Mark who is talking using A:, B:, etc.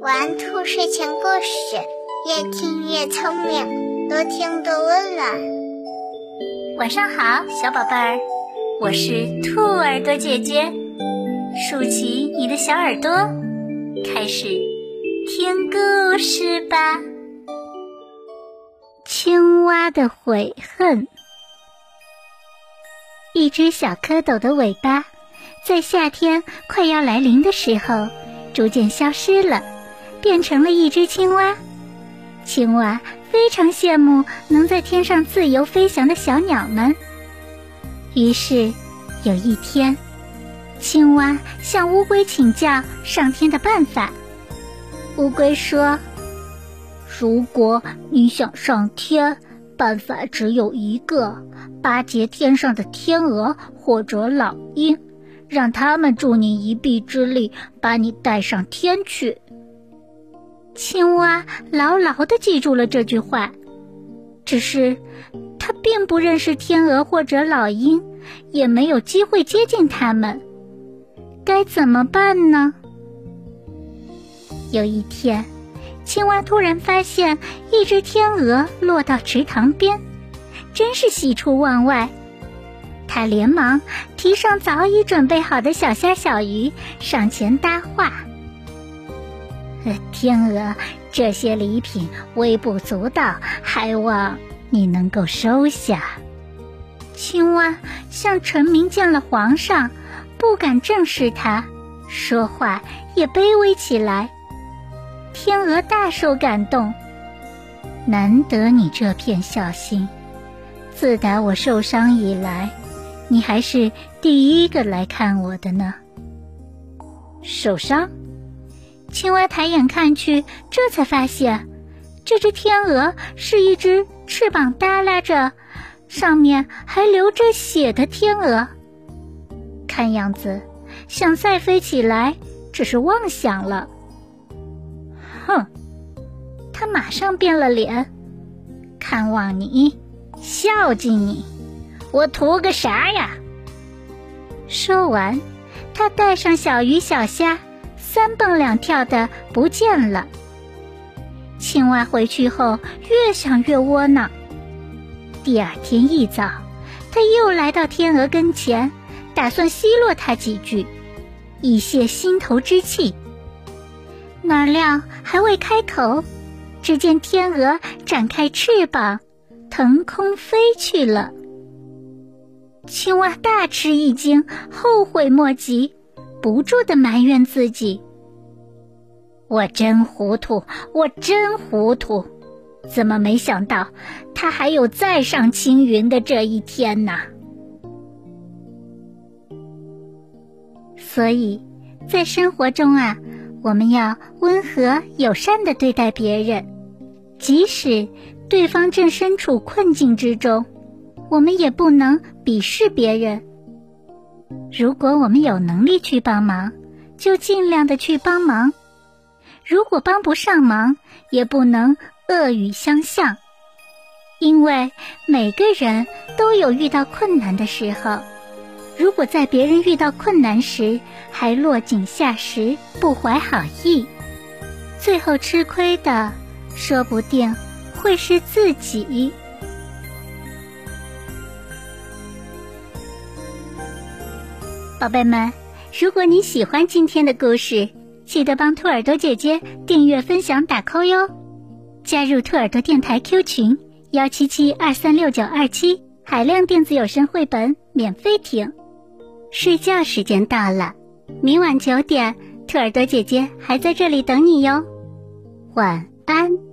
A: 玩兔睡前故事，越听越聪明，多听多温暖。
B: 晚上好，小宝贝儿，我是兔耳朵姐姐，竖起你的小耳朵，开始听故事吧。青蛙的悔恨，一只小蝌蚪的尾巴。在夏天快要来临的时候，逐渐消失了，变成了一只青蛙。青蛙非常羡慕能在天上自由飞翔的小鸟们。于是，有一天，青蛙向乌龟请教上天的办法。乌龟说：“如果你想上天，办法只有一个，巴结天上的天鹅或者老鹰。”让他们助你一臂之力，把你带上天去。青蛙牢牢的记住了这句话，只是他并不认识天鹅或者老鹰，也没有机会接近他们。该怎么办呢？有一天，青蛙突然发现一只天鹅落到池塘边，真是喜出望外。他连忙提上早已准备好的小虾、小鱼，上前搭话：“天鹅，这些礼品微不足道，还望你能够收下。”青蛙像臣民见了皇上，不敢正视他，说话也卑微起来。天鹅大受感动，难得你这片孝心，自打我受伤以来。你还是第一个来看我的呢。受伤，青蛙抬眼看去，这才发现，这只天鹅是一只翅膀耷拉着，上面还流着血的天鹅。看样子，想再飞起来只是妄想了。哼，他马上变了脸，看望你，孝敬你。我图个啥呀？说完，他带上小鱼小虾，三蹦两跳的不见了。青蛙回去后越想越窝囊。第二天一早，他又来到天鹅跟前，打算奚落他几句，以泄心头之气。哪料还未开口，只见天鹅展开翅膀，腾空飞去了。青蛙大吃一惊，后悔莫及，不住的埋怨自己：“我真糊涂，我真糊涂，怎么没想到他还有再上青云的这一天呢？”所以，在生活中啊，我们要温和友善的对待别人，即使对方正身处困境之中。我们也不能鄙视别人。如果我们有能力去帮忙，就尽量的去帮忙；如果帮不上忙，也不能恶语相向。因为每个人都有遇到困难的时候。如果在别人遇到困难时还落井下石、不怀好意，最后吃亏的说不定会是自己。宝贝们，如果你喜欢今天的故事，记得帮兔耳朵姐姐订阅、分享、打 call 哟！加入兔耳朵电台 Q 群幺七七二三六九二七，海量电子有声绘本免费听。睡觉时间到了，明晚九点，兔耳朵姐姐还在这里等你哟。晚安。